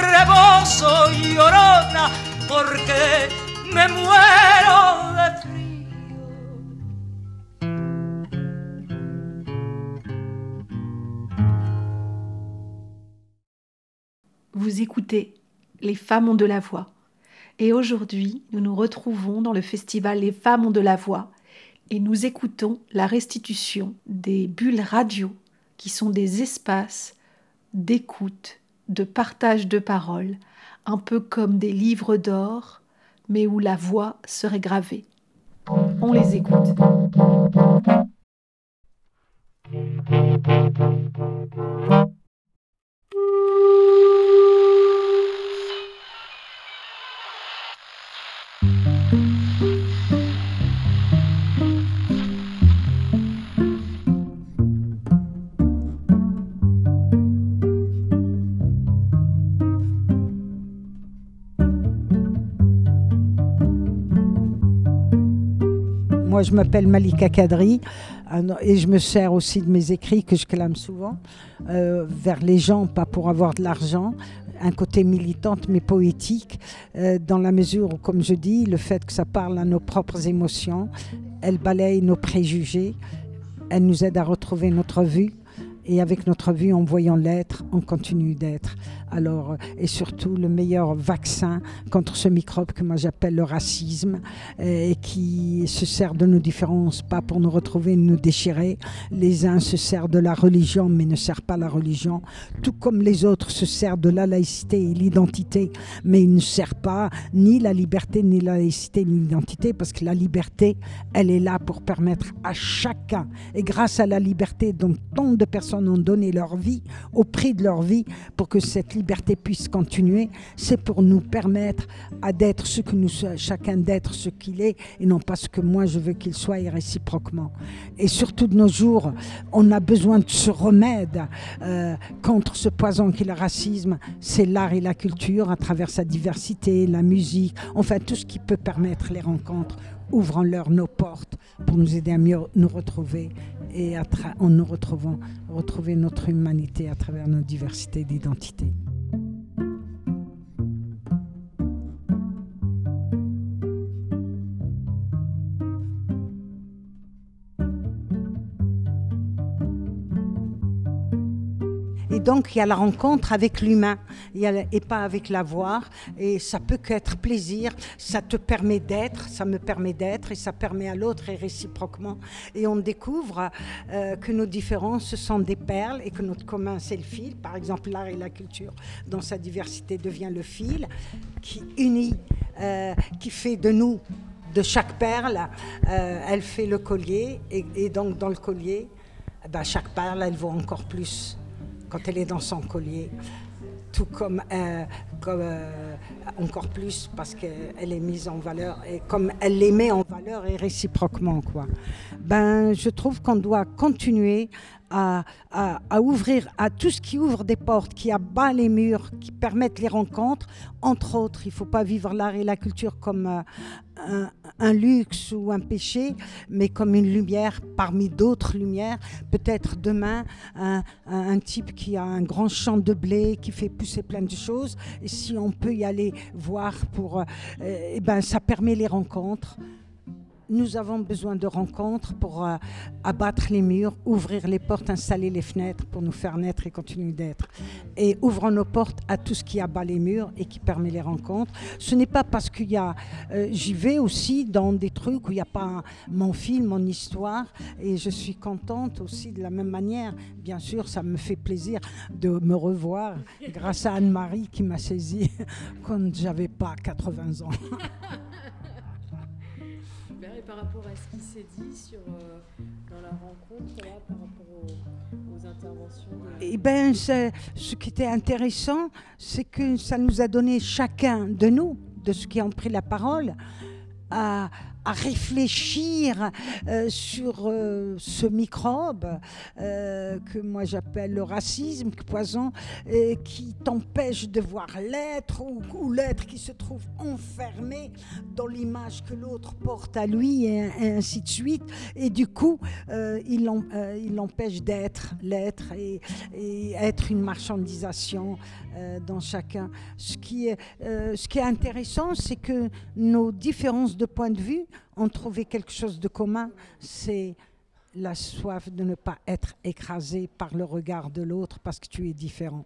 rebozo, porque me muero. Vous écoutez Les femmes ont de la voix. Et aujourd'hui, nous nous retrouvons dans le festival Les femmes ont de la voix et nous écoutons la restitution des bulles radio qui sont des espaces d'écoute, de partage de paroles, un peu comme des livres d'or, mais où la voix serait gravée. On les écoute. Moi, je m'appelle Malika Kadri et je me sers aussi de mes écrits que je clame souvent euh, vers les gens, pas pour avoir de l'argent, un côté militante mais poétique, euh, dans la mesure où, comme je dis, le fait que ça parle à nos propres émotions, elle balaye nos préjugés, elle nous aide à retrouver notre vue. Et avec notre vue, en voyant l'être, on continue d'être. Alors, euh, et surtout, le meilleur vaccin contre ce microbe que moi j'appelle le racisme, euh, et qui se sert de nos différences, pas pour nous retrouver, nous déchirer. Les uns se servent de la religion, mais ne servent pas la religion. Tout comme les autres se servent de la laïcité et l'identité, mais ils ne servent pas ni la liberté, ni la laïcité, ni l'identité, parce que la liberté, elle est là pour permettre à chacun, et grâce à la liberté dont tant de personnes ont donné leur vie, au prix de leur vie, pour que cette liberté puisse continuer, c'est pour nous permettre à d'être ce que nous chacun d'être ce qu'il est, et non pas ce que moi je veux qu'il soit, et réciproquement. Et surtout de nos jours, on a besoin de ce remède euh, contre ce poison qui est le racisme, c'est l'art et la culture à travers sa diversité, la musique, enfin tout ce qui peut permettre les rencontres ouvrons-leur nos portes pour nous aider à mieux nous retrouver et en nous retrouvant, retrouver notre humanité à travers nos diversités d'identité. Donc, il y a la rencontre avec l'humain et pas avec l'avoir. Et ça peut qu'être plaisir. Ça te permet d'être, ça me permet d'être, et ça permet à l'autre, et réciproquement. Et on découvre euh, que nos différences, ce sont des perles, et que notre commun, c'est le fil. Par exemple, l'art et la culture, dans sa diversité, devient le fil qui unit, euh, qui fait de nous, de chaque perle, euh, elle fait le collier. Et, et donc, dans le collier, eh ben, chaque perle, elle vaut encore plus quand elle est dans son collier. Tout comme, euh, euh, encore plus parce qu'elle est mise en valeur et comme elle les met en valeur et réciproquement quoi. Ben je trouve qu'on doit continuer à, ouvrir à tout ce qui ouvre des portes, qui abat les murs, qui permettent les rencontres. Entre autres, il ne faut pas vivre l'art et la culture comme euh, un, luxe ou un péché, mais comme une lumière parmi d'autres lumières. Peut-être demain, un type qui a un grand champ de blé, qui fait pousser plein de choses, et si on peut y aller voir pour, euh, eh ben, ça permet les rencontres. Nous avons besoin de rencontres pour euh, abattre les murs, ouvrir les portes, installer les fenêtres pour nous faire naître et continuer d'être. Et ouvrons nos portes à tout ce qui abat les murs et qui permet les rencontres. Ce n'est pas parce qu'il y a... euh, J'y vais aussi dans des trucs où il n'y a pas mon film, mon histoire, et je suis contente aussi de la même manière. Bien sûr, ça me fait plaisir de me revoir *laughs* grâce à Anne-Marie qui m'a saisie *laughs* quand j'avais pas 80 ans. *laughs* Par rapport à ce qui s'est dit sur, euh, dans la rencontre, là, par rapport aux, aux interventions de- Eh bien, ce qui était intéressant, c'est que ça nous a donné chacun de nous, de ceux qui ont pris la parole, à, à réfléchir euh, sur euh, ce microbe euh, que moi j'appelle le racisme, poison, qui t'empêche de voir l'être ou, l'être qui se trouve enfermé dans l'image que l'autre porte à lui et, ainsi de suite. Et du coup, il l'em- il l'empêche d'être, l'être et, et être une marchandisation dans chacun. Ce qui est intéressant, c'est que nos différences de point de vue ont trouvé quelque chose de commun, c'est la soif de ne pas être écrasé par le regard de l'autre parce que tu es différent.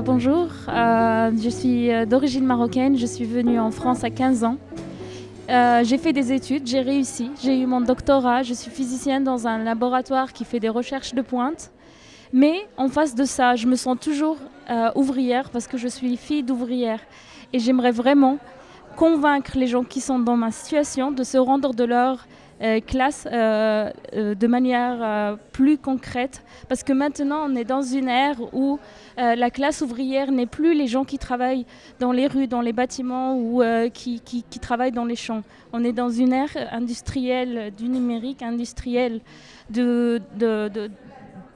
Euh, bonjour, euh, je suis euh, d'origine marocaine, je suis venue en France à 15 ans. J'ai fait des études, j'ai réussi, j'ai eu mon doctorat, je suis physicienne dans un laboratoire qui fait des recherches de pointe. Mais en face de ça, je me sens toujours ouvrière parce que je suis fille d'ouvrière. Et j'aimerais vraiment convaincre les gens qui sont dans ma situation de se rendre de leur classe euh, euh, de manière euh, plus concrète. Parce que maintenant, on est dans une ère où euh, la classe ouvrière n'est plus les gens qui travaillent dans les rues, dans les bâtiments ou euh, qui, qui- travaillent dans les champs. On est dans une ère industrielle, du numérique industriel, de, de, de,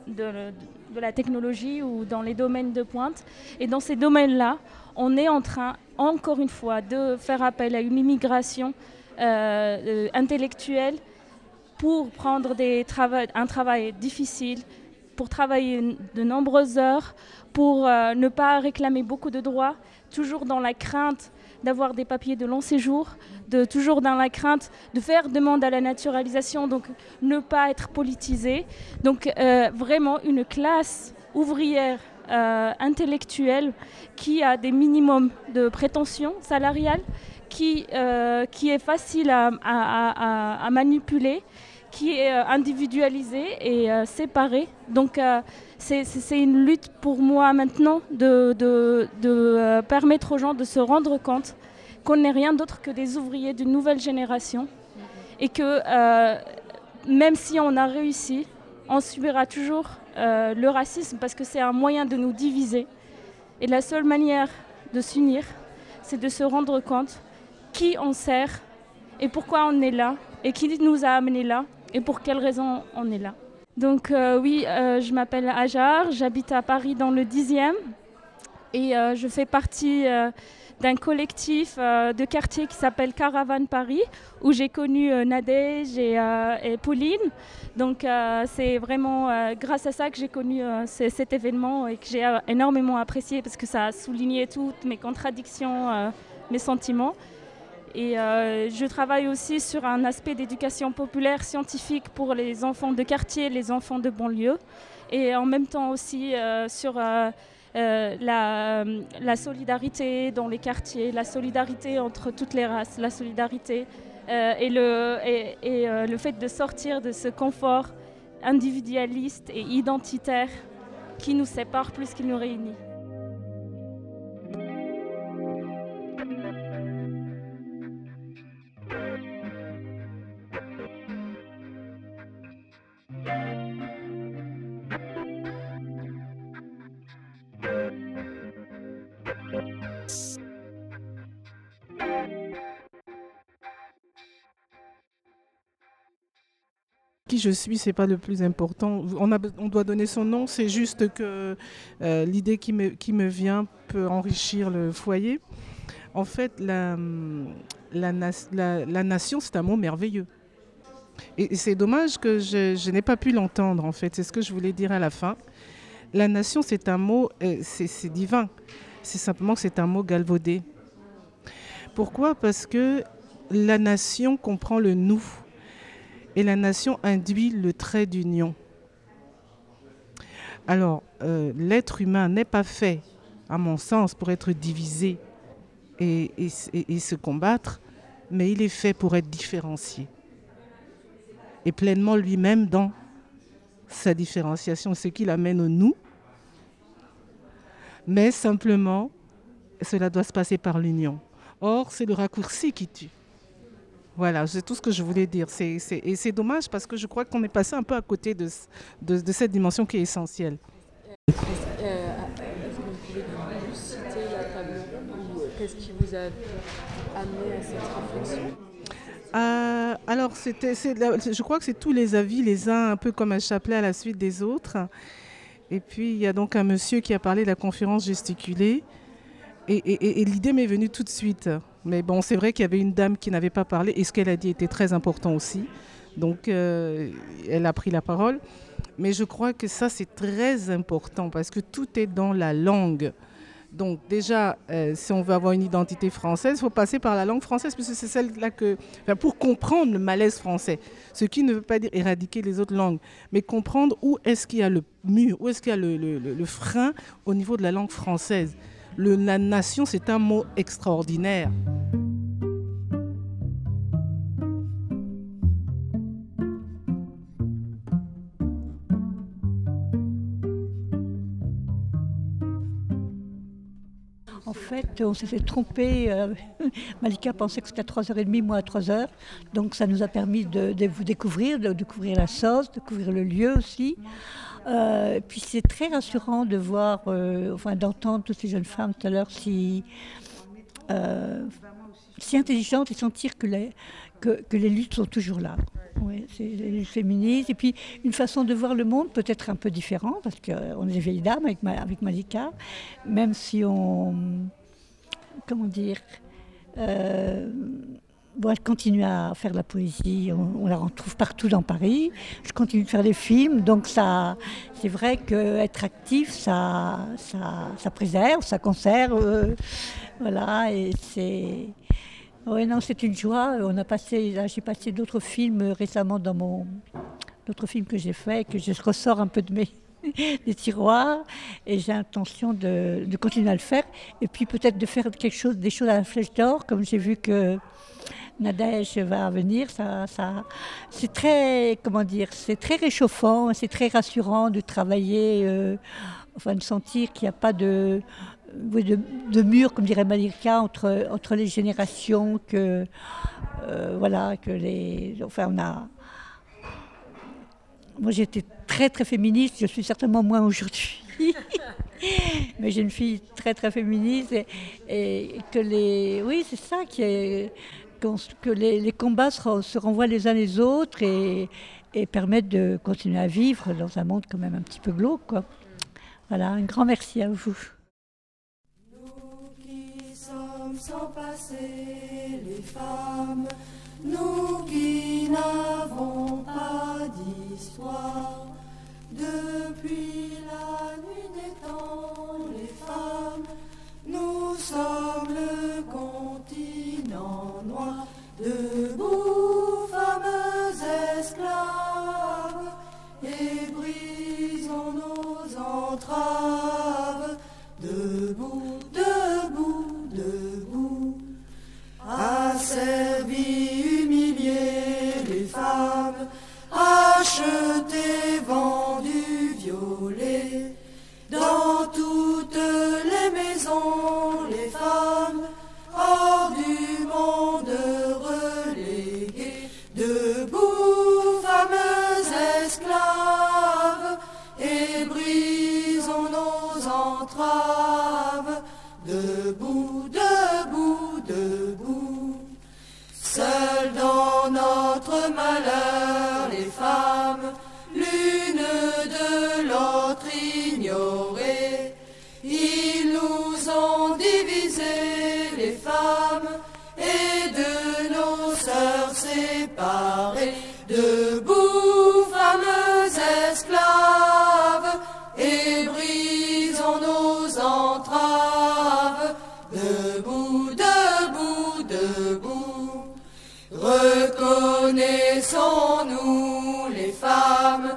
de- la technologie ou dans les domaines de pointe. Et dans ces domaines-là, on est en train, encore une fois, de faire appel à une immigration euh, euh, intellectuelle pour prendre des un travail difficile, pour travailler de nombreuses heures, pour euh, ne pas réclamer beaucoup de droits, toujours dans la crainte d'avoir des papiers de long séjour, de, toujours dans la crainte de faire demande à la naturalisation, donc ne pas être politisé. Donc euh, vraiment une classe ouvrière euh, intellectuelle qui a des minimums de prétention salariale, qui, euh, qui est facile à, manipuler, qui est euh, individualisée et euh, séparée. Donc euh, c'est- une lutte pour moi maintenant de, de- permettre aux gens de se rendre compte qu'on n'est rien d'autre que des ouvriers d'une nouvelle génération et que même si on a réussi, on subira toujours le racisme parce que c'est un moyen de nous diviser. Et la seule manière de s'unir, c'est de se rendre compte qui on sert et pourquoi on est là et qui nous a amenés là et pour quelles raisons on est là. Donc euh, oui, euh, je m'appelle Ajar, j'habite à Paris dans le 10e et euh, je fais partie d'un collectif de quartier qui s'appelle Caravane Paris où j'ai connu Nadège et, Pauline. Donc c'est vraiment grâce à ça que j'ai connu ce- cet événement et que j'ai énormément apprécié parce que ça a souligné toutes mes contradictions, mes sentiments. Et euh, je travaille aussi sur un aspect d'éducation populaire scientifique pour les enfants de quartier, les enfants de banlieue. Et en même temps aussi euh, sur euh, la, solidarité dans les quartiers, la solidarité entre toutes les races, la solidarité et, le fait de sortir de ce confort individualiste et identitaire qui nous sépare plus qu'il nous réunit. Je suis, c'est pas le plus important. On, doit donner son nom, c'est juste que euh, l'idée qui me, vient peut enrichir le foyer. En fait, la, la, na- la- la nation, c'est un mot merveilleux. Et, c'est dommage que je, je n'ai pas pu l'entendre, en fait. C'est ce que je voulais dire à la fin. La nation, c'est un mot, euh, c'est divin. C'est simplement que c'est un mot galvaudé. Pourquoi? Parce que la nation comprend le nous. Et la nation induit le trait d'union. Alors, euh, l'être humain n'est pas fait, à mon sens, pour être divisé et, et se combattre, mais il est fait pour être différencié. Et pleinement lui-même dans sa différenciation, ce qui l'amène au nous. Mais simplement, cela doit se passer par l'union. Or, c'est le raccourci qui tue. Voilà, c'est tout ce que je voulais dire. Et c'est dommage parce que je crois qu'on est passé un peu à côté de, de- cette dimension qui est essentielle. Qu'est-ce qui vous a amené à cette réflexion alors, la- je crois que c'est tous les avis, les uns un peu comme un chapelet à la suite des autres. Et puis, il y a donc un monsieur qui a parlé de la conférence gesticulée. Et- et- et l'idée m'est venue tout de suite. Mais bon, c'est vrai qu'il y avait une dame qui n'avait pas parlé. Et ce qu'elle a dit était très important aussi. Donc, euh, elle a pris la parole. Mais je crois que ça, c'est très important parce que tout est dans la langue. Donc déjà, euh, si on veut avoir une identité française, il faut passer par la langue française, puisque c'est celle-là que... pour comprendre le malaise français, ce qui ne veut pas dire éradiquer les autres langues, mais comprendre où est-ce qu'il y a le mur, où est-ce qu'il y a le frein au niveau de la langue française. Le, la nation, c'est un mot extraordinaire. En fait, on s'était trompé. euh, *laughs* Malika pensait que c'était à 3h30, moi à 3h. Donc ça nous a permis de, de vous découvrir, de découvrir la sauce, de découvrir le lieu aussi. Euh, puis c'est très rassurant de voir, euh, enfin d'entendre toutes ces jeunes femmes tout à l'heure si, euh, si intelligentes et sentir que les, que, les luttes sont toujours là. Ouais, c'est les. Et puis une façon de voir le monde peut-être un peu différente, parce qu'on est des vieilles dames avec, avec Malika, même si on. Comment dire Bon, elle continue à faire de la poésie, on, la retrouve partout dans Paris. Je continue de faire des films, donc ça, c'est vrai qu'être actif, ça, ça, ça préserve, ça conserve, euh, voilà, et c'est, oui, non, c'est une joie. On a passé, j'ai passé d'autres films récemment dans mon, d'autres films que j'ai faits, que je ressors un peu de mes *laughs* des tiroirs, et j'ai intention de, de continuer à le faire, et puis peut-être de faire quelque chose, des choses à la flèche d'or, comme j'ai vu que Nadège va venir, ça, ça, c'est très, comment dire, c'est très réchauffant, c'est très rassurant de travailler, euh, enfin de sentir qu'il n'y a pas de, de, mur, comme dirait Malika, entre, entre les générations, que, euh, voilà, que les, enfin on a, moi j'étais très très féministe, je suis certainement moins aujourd'hui. *laughs* Mais j'ai une fille très très féministe et, et que les. Oui, c'est ça qui est. Que les, les combats se, se renvoient les uns les autres et, et permettent de continuer à vivre dans un monde quand même un petit peu glauque. Quoi. Voilà, un grand merci à vous. qui sommes sans passé les femmes, nous qui n'avons pas d'histoire. Depuis la nuit des temps, les femmes, nous sommes le en noir, debout, fameux esclaves, et brisons nos entraves, debout, debout, debout, asservis, humiliés, les femmes, achetées, vendues, violées, dans toutes les maisons, Reconnaissons-nous les femmes,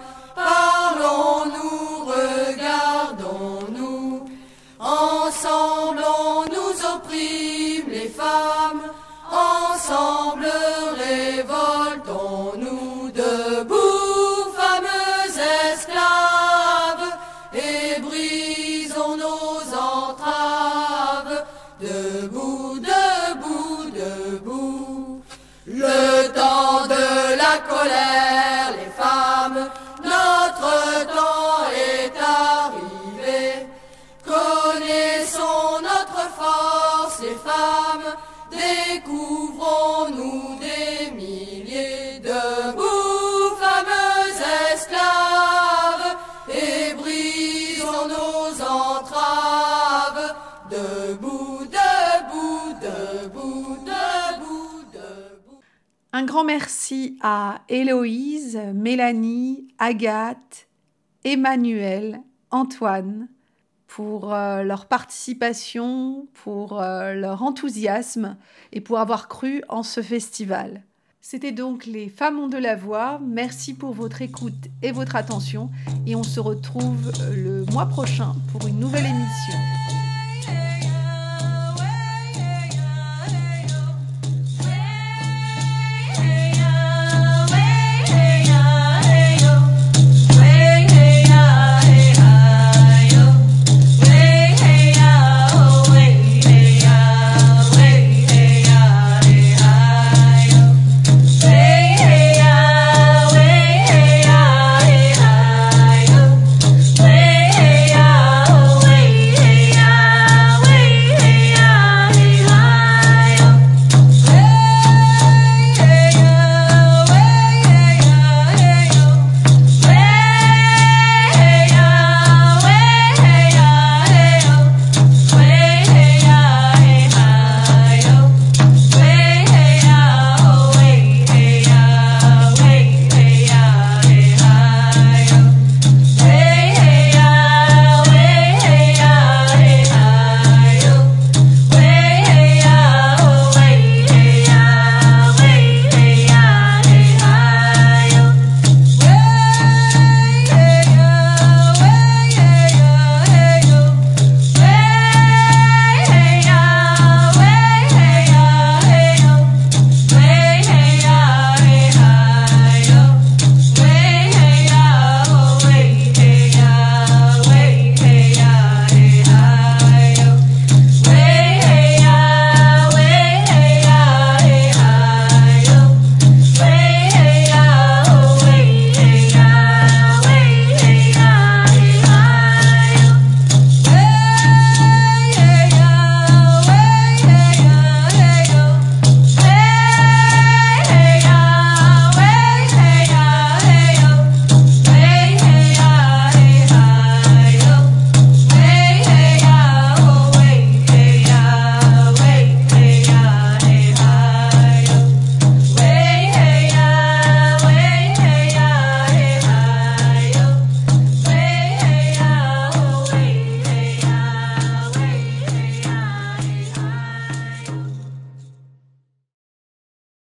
Un grand merci à Héloïse, Mélanie, Agathe, Emmanuel, Antoine pour euh, leur participation, pour euh, leur enthousiasme et pour avoir cru en ce festival. C'était donc les Femmes ont de la voix. Merci pour votre écoute et votre attention et on se retrouve euh, le mois prochain pour une nouvelle émission.